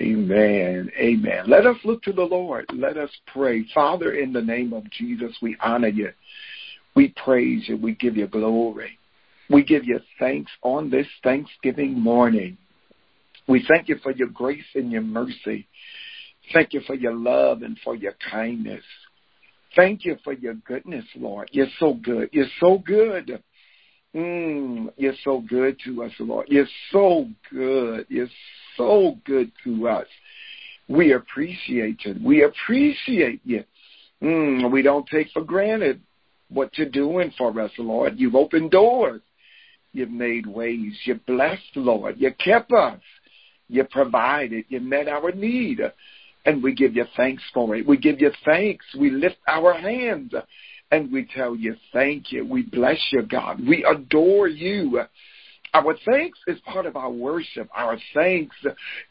Amen. Amen. Let us look to the Lord. Let us pray. Father, in the name of Jesus, we honor you. We praise you. We give you glory. We give you thanks on this Thanksgiving morning. We thank you for your grace and your mercy. Thank you for your love and for your kindness. Thank you for your goodness, Lord. You're so good. You're so good. Mm, you're so good to us, Lord. You're so good. You're so good to us. We appreciate you. We appreciate you. Mm, we don't take for granted what you're doing for us, Lord. You've opened doors. You've made ways. You blessed, Lord. You kept us. You provided. You met our need. And we give you thanks for it. We give you thanks. We lift our hands and we tell you thank you. We bless you, God. We adore you. Our thanks is part of our worship. Our thanks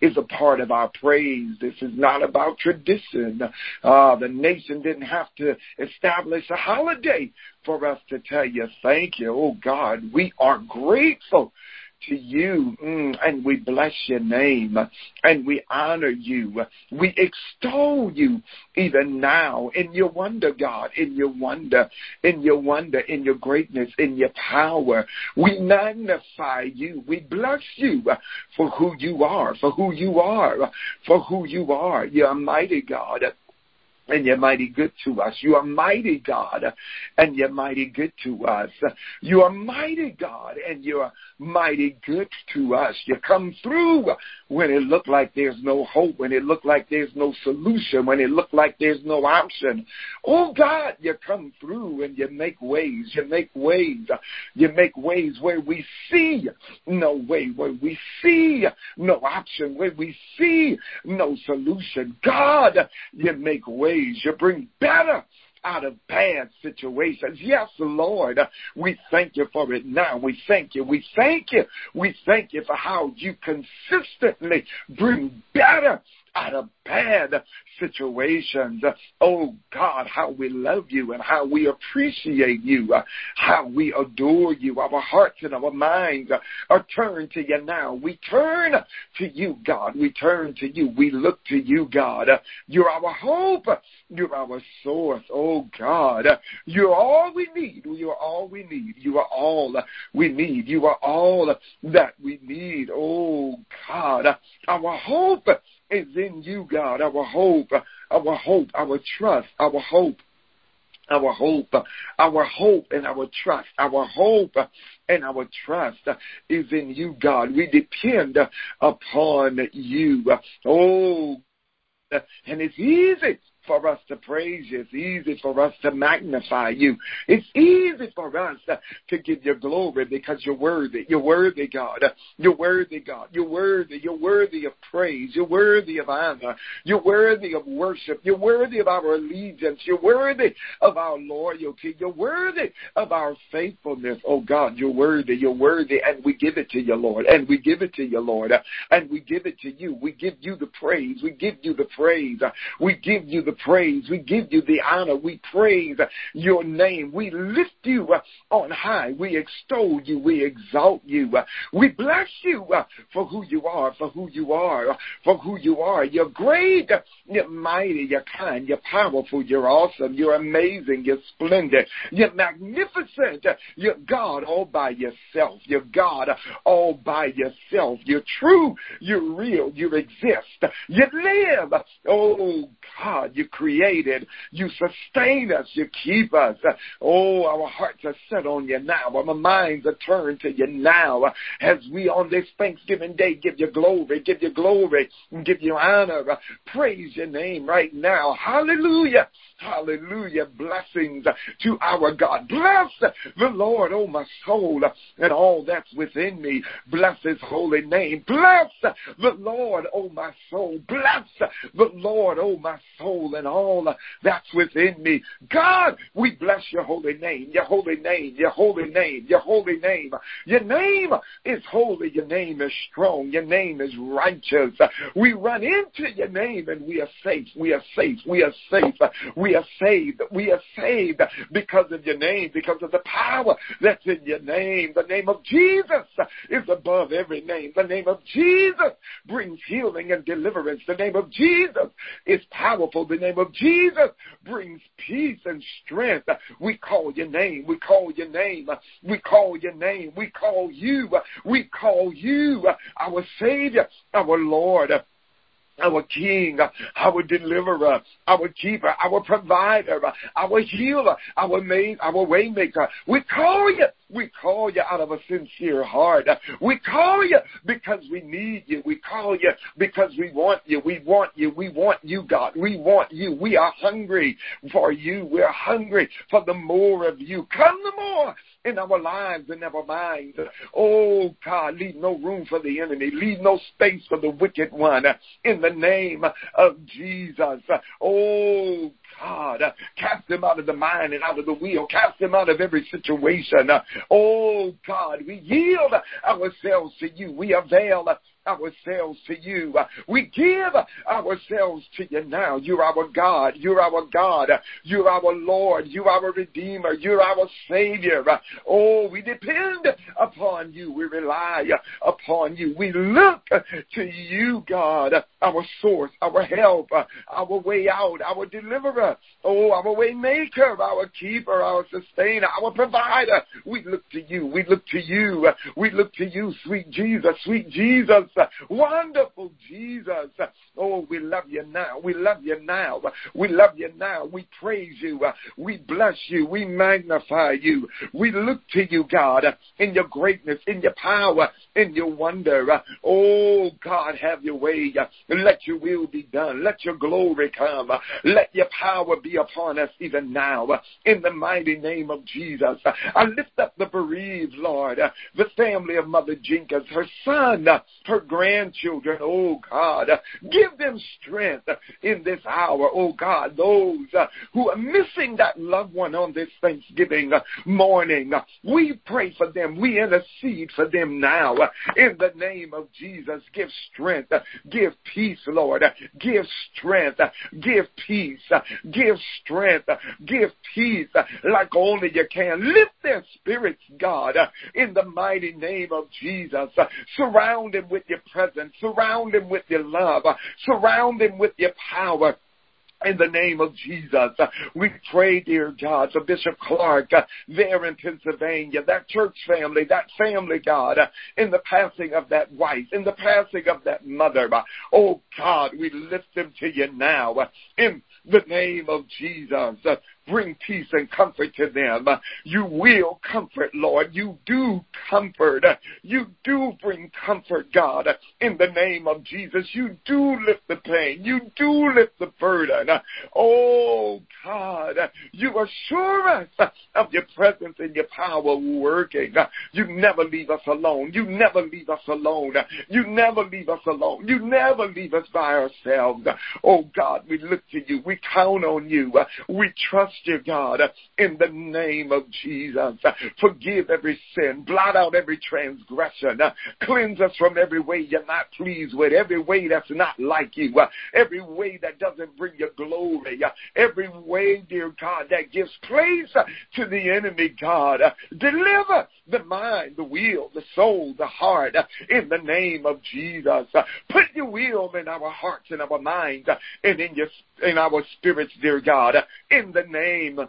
is a part of our praise. This is not about tradition. Uh, the nation didn't have to establish a holiday for us to tell you thank you. Oh God, we are grateful to you, mm, and we bless your name, and we honor you. We extol you even now in your wonder, God, in your wonder, in your wonder, in your greatness, in your power. We magnify you. We bless you for who you are, for who you are, for who you are. You're a mighty God and you're mighty good to us. You are mighty God, and you're mighty good to us. You are mighty God, and you're mighty good to us. You come through when it looked like there's no hope, when it looked like there's no solution, when it looked like there's no option. Oh God, you come through and you make ways. You make ways. You make ways where we see no way, where we see no option, where we see no solution. God, you make ways ways. You bring better out of bad situations. Yes, Lord, we thank you for it now. We thank you. We thank you. We thank you for how you consistently bring better out of bad situations. Oh God, how we love you and how we appreciate you, how we adore you. Our hearts and our minds are turned to you now. We turn to you, God. We turn to you. We look to you, God. You're our hope. You're our source. Oh God, you're all we need. You're all we need. You are all we need. You are all that we need. Oh God, our hope is in you, God. Our hope, our hope, our trust, our hope our hope, our hope and our trust, our hope and our trust is in you, God. We depend upon you. Oh, and it's easy for us to praise you. It's easy for us to magnify you. It's easy for us to give you glory because you're worthy. You're worthy, God. You're worthy, God. You're worthy. You're worthy of praise. You're worthy of honor. You're worthy of worship. You're worthy of our allegiance. You're worthy of our loyalty. You're worthy of our faithfulness. Oh God, you're worthy. You're worthy. And we give it to you, Lord. And we give it to you, Lord. And we give it to you. We give you the praise. We give you the praise. We give you the praise. We give you the honor. We praise your name. We lift you on high. We extol you. We exalt you. We bless you for who you are, for who you are, for who you are. You're great. You're mighty. You're kind. You're powerful. You're awesome. You're amazing. You're splendid. You're magnificent. You're God all by yourself. You're God all by yourself. You're true. You're real. You exist. You live. Oh God, you created. You sustain us. You keep us. Oh, our hearts are set on you now. Our minds are turned to you now. As we on this Thanksgiving Day give you glory, give you glory, and give you honor. Praise your name right now. Hallelujah. Hallelujah. Blessings to our God. Bless the Lord, oh my soul, and all that's within me. Bless his holy name. Bless the Lord, oh my soul. Bless the Lord, oh my soul and all that's within me. God, we bless your holy name, your holy name, your holy name, your holy name. Your name is holy. Your name is strong. Your name is righteous. We run into your name and we are safe. We are safe. We are safe. We are saved. We are saved because of your name, because of the power that's in your name. The name of Jesus is above every name. The name of Jesus brings healing and deliverance. The name of Jesus is powerful. The name of Jesus brings peace and strength. We call your name. We call your name. We call your name. We call you. We call you our Savior, our Lord our King, our deliverer, our keeper, our provider, our healer, our maid, our waymaker. We call you. We call you out of a sincere heart. We call you because we need you. We call you because we want you. We want you. We want you, God. We want you. We are hungry for you. We're hungry for the more of you. Come the more in our lives and our minds. Oh God, leave no room for the enemy. Leave no space for the wicked one. In the name of Jesus. Oh God, cast them out of the mind and out of the wheel. Cast them out of every situation. Oh God, we yield ourselves to you. We avail ourselves to you. We give ourselves to you now. You're our God. You're our God. You're our Lord. You're our Redeemer. You're our Savior. Oh, we depend upon you. We rely upon you. We look to you, God, our source, our help, our way out, our deliverer. Oh, our way maker, our keeper, our sustainer, our provider. We look to you. We look to you. We look to you, sweet Jesus, sweet Jesus. Wonderful Jesus. Oh, we love you now. We love you now. We love you now. We praise you. We bless you. We magnify you. We look to you, God, in your greatness, in your power, in your wonder. Oh, God, have your way. Let your will be done. Let your glory come. Let your power be upon us even now. In the mighty name of Jesus. I lift up the bereaved, Lord, the family of Mother Jenkins, her son, her grandchildren. Oh, God, give them strength in this hour. Oh, God, those uh, who are missing that loved one on this Thanksgiving morning, we pray for them. We intercede for them now in the name of Jesus. Give strength. Give peace, Lord. Give strength. Give peace. Give strength. Give peace like only you can. Lift their spirits, God, in the mighty name of Jesus. Surround them with your presence. Surround them with your love. Surround them with your power in the name of Jesus. We pray, dear God, for Bishop Clark there in Pennsylvania, that church family, that family, God, in the passing of that wife, in the passing of that mother. Oh God, we lift them to you now in the name of Jesus bring peace and comfort to them. You will comfort, Lord. You do comfort. You do bring comfort, God, in the name of Jesus. You do lift the pain. You do lift the burden. Oh, God, you assure us of your presence and your power working. You never leave us alone. You never leave us alone. You never leave us alone. You never leave us by ourselves. Oh, God, we look to you. We count on you. We trust you, God, in the name of Jesus. Forgive every sin, blot out every transgression, cleanse us from every way you're not pleased with, every way that's not like you, every way that doesn't bring you glory, every way, dear God, that gives place to the enemy, God. Deliver the mind, the will, the soul, the heart, in the name of Jesus. Put your will in our hearts and our minds and in your in our spirits, dear God, in the name name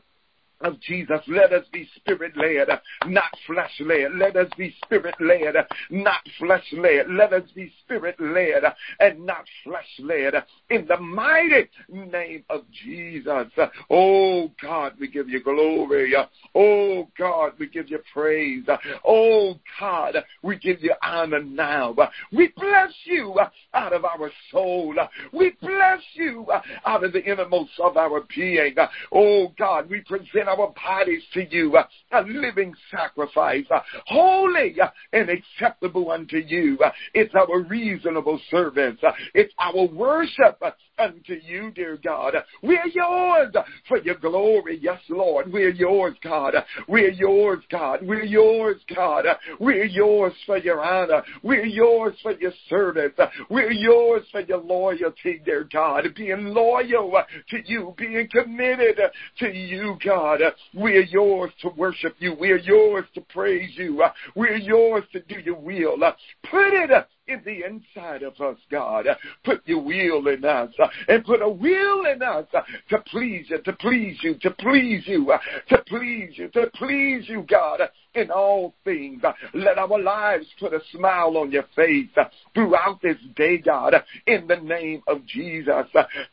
of Jesus. Let us be spirit led, not flesh led. Let us be spirit led, not flesh led. Let us be spirit led and not flesh led. In the mighty name of Jesus. Oh God, we give you glory. Oh God, we give you praise. Oh God, we give you honor now. We bless you out of our soul. We bless you out of the innermost of our being. Oh God, we present our bodies to you, uh, a living sacrifice, uh, holy uh, and acceptable unto you. It's our reasonable service. It's our worship unto you, dear God. We're yours for your glory. Yes, Lord. We're yours, God. We're yours, God. We're yours, God. We're yours for your honor. We're yours for your service. We're yours for your loyalty, dear God. Being loyal to you, being committed to you, God. We're yours to worship you. We're yours to praise you. We're yours to do your will. Put it in the inside of us, God. Put your will in us and put a will in us to please you, to please you, to please you, to please you, to please you, God in all things. Let our lives put a smile on your face throughout this day, God, in the name of Jesus.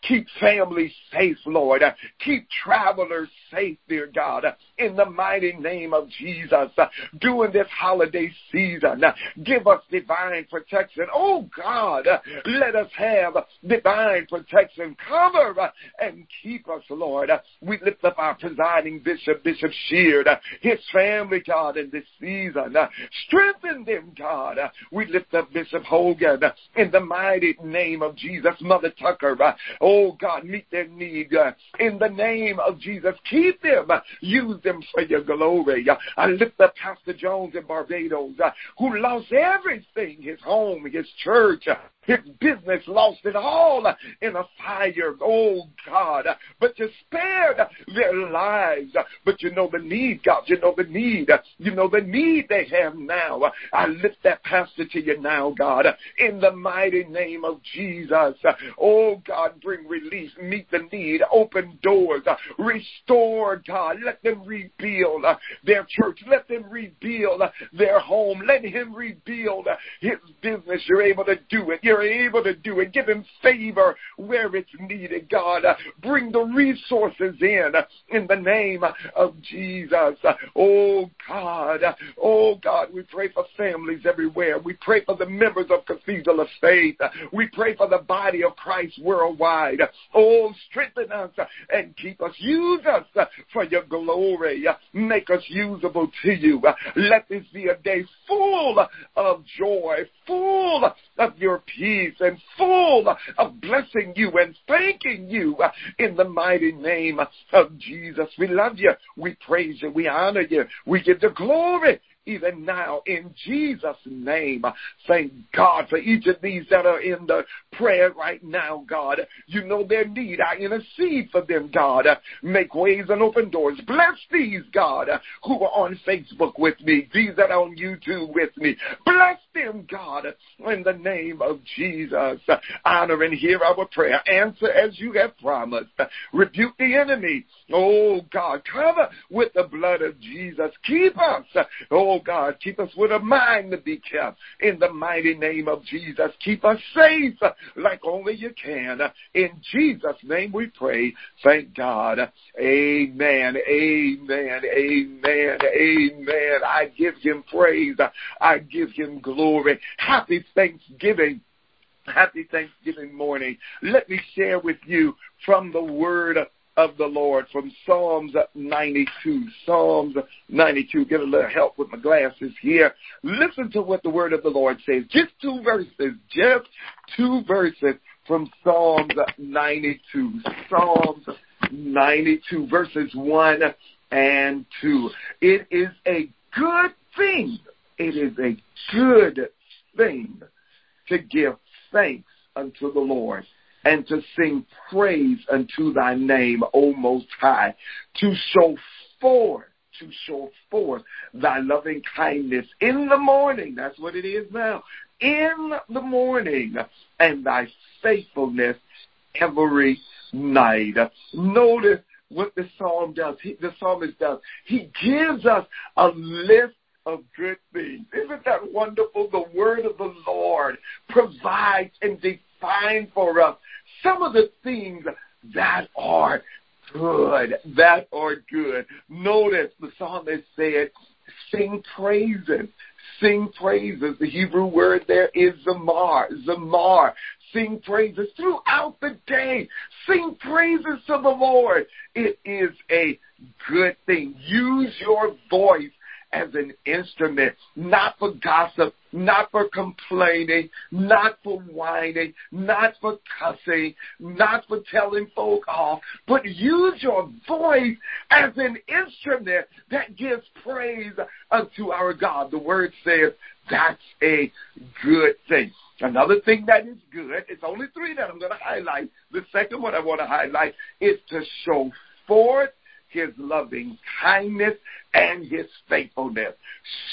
Keep families safe, Lord. Keep travelers safe, dear God, in the mighty name of Jesus. During this holiday season, give us divine protection. Oh God, let us have divine protection. Cover and keep us, Lord. We lift up our presiding bishop, Bishop Sheard, his family, God, God, in this season. Uh, strengthen them, God. Uh, we lift up Bishop Hogan uh, in the mighty name of Jesus. Mother Tucker, oh God, meet their need in the name of Jesus. Keep them. Use them for your glory. I lift up Pastor Jones in Barbados who lost everything, his home, his church, his business lost it all in a fire. Oh God. But you spared their lives. But you know the need, God. You know the need. You know the need they have now. I lift that pastor to you now, God, in the mighty name of Jesus. Oh God, bring relief, meet the need, open doors, restore, God. Let them rebuild their church. Let them rebuild their home. Let him rebuild his business. You're able to do it. You're able to do it. Give him favor where it's needed, God. Bring the resources in, in the name of Jesus. Oh God. God. Oh God, we pray for families everywhere. We pray for the members of Cathedral of Faith. We pray for the body of Christ worldwide. Oh, strengthen us and keep us. Use us for your glory. Make us usable to you. Let this be a day full of joy, full of your peace, and full of blessing you and thanking you uh, in the mighty name of Jesus. We love you. We praise you. We honor you. We give the glory even now in Jesus' name. Thank God for each of these that are in the prayer right now, God. You know their need. I intercede for them, God. Make ways and open doors. Bless these, God, who are on Facebook with me, these that are on YouTube with me. Bless them, God, in the name of Jesus. Honor and hear our prayer. Answer as you have promised. Rebuke the enemy. Oh, God, cover with the blood of Jesus. Keep us. Oh, Oh God, keep us with a mind to be kept in the mighty name of Jesus. Keep us safe like only you can. In Jesus' name we pray. Thank God. Amen. Amen. Amen. Amen. I give him praise. I give him glory. Happy Thanksgiving. Happy Thanksgiving morning. Let me share with you from the word of the Lord from Psalms 92. Psalms 92. Get a little help with my glasses here. Listen to what the word of the Lord says. Just two verses. Just two verses from Psalms 92. Psalms 92 verses 1 and 2. It is a good thing. It is a good thing to give thanks unto the Lord and to sing praise unto thy name, O Most High, to show forth to show forth thy loving kindness in the morning. That's what it is now. In the morning and thy faithfulness every night. Notice what the psalm does. He, the psalmist does. He gives us a list of good things. Isn't that wonderful? The word of the Lord provides and defines for us some of the things that are good, that are good. Notice the psalmist said, sing praises. Sing praises. The Hebrew word there is zamar. Zamar. Sing praises throughout the day. Sing praises to the Lord. It is a good thing. Use your voice as an instrument, not for gossip, not for complaining, not for whining, not for cussing, not for telling folk off, but use your voice as an instrument that gives praise unto our God. The word says that's a good thing. Another thing that is good, it's only three that I'm going to highlight. The second one I want to highlight is to show forth his loving kindness and his faithfulness.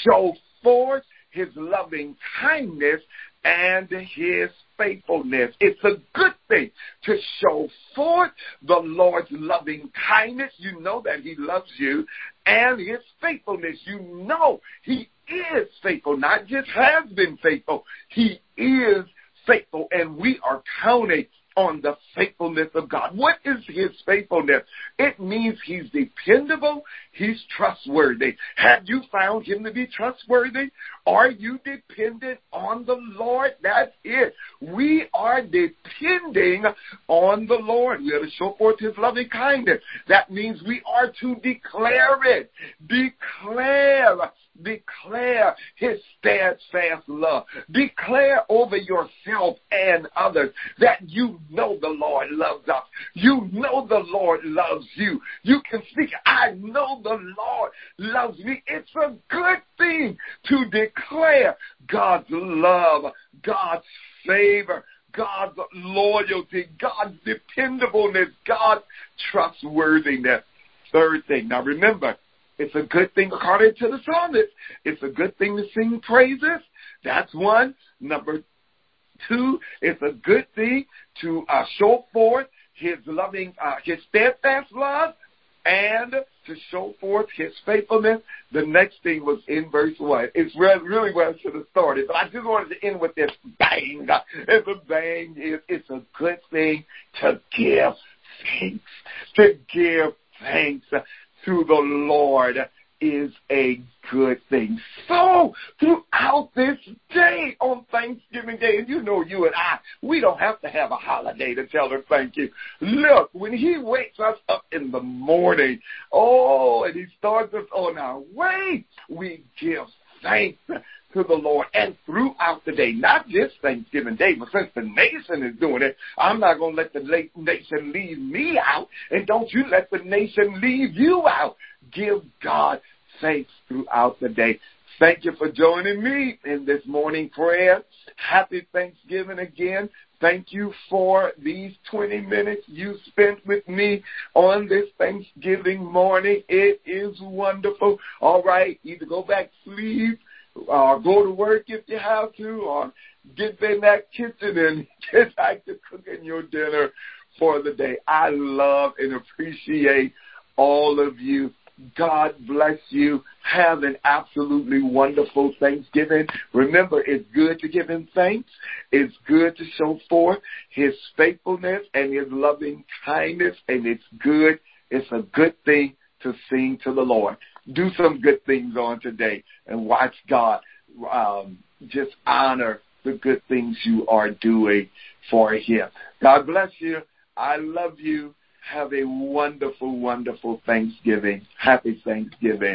Show forth his loving kindness and his faithfulness. It's a good thing to show forth the Lord's loving kindness. You know that he loves you and his faithfulness. You know he is faithful, not just has been faithful. He is faithful and we are counting on the faithfulness of God. What is his faithfulness? It means he's dependable, he's trustworthy. Have you found him to be trustworthy? Are you dependent on the Lord? That's it. We are depending on the Lord. We are to show forth his loving kindness. That means we are to declare it. Declare Declare his steadfast love. Declare over yourself and others that you know the Lord loves us. You know the Lord loves you. You can speak, I know the Lord loves me. It's a good thing to declare God's love, God's favor, God's loyalty, God's dependableness, God's trustworthiness. Third thing. Now remember, it's a good thing, according to the psalmist. It's a good thing to sing praises. That's one. Number two, it's a good thing to uh, show forth his loving, uh, his steadfast love and to show forth his faithfulness. The next thing was in verse 1. It's really where I should have started, but I just wanted to end with this bang. And the bang it's a good thing to give thanks, to give thanks to the Lord is a good thing. So, throughout this day on Thanksgiving Day, and you know you and I, we don't have to have a holiday to tell her thank you. Look, when He wakes us up in the morning, oh, and He starts us on our way, we give thanks to the Lord and throughout the day, not just Thanksgiving Day, but since the nation is doing it, I'm not going to let the nation leave me out, and don't you let the nation leave you out. Give God thanks throughout the day. Thank you for joining me in this morning prayer. Happy Thanksgiving again. Thank you for these 20 minutes you spent with me on this Thanksgiving morning. It is wonderful. All right, either go back sleep or go to work if you have to, or get in that kitchen and get back to cooking your dinner for the day. I love and appreciate all of you. God bless you. Have an absolutely wonderful Thanksgiving. Remember, it's good to give him thanks. It's good to show forth his faithfulness and his loving kindness, and it's good. It's a good thing to sing to the Lord do some good things on today and watch God um, just honor the good things you are doing for Him. God bless you. I love you. Have a wonderful, wonderful Thanksgiving. Happy Thanksgiving.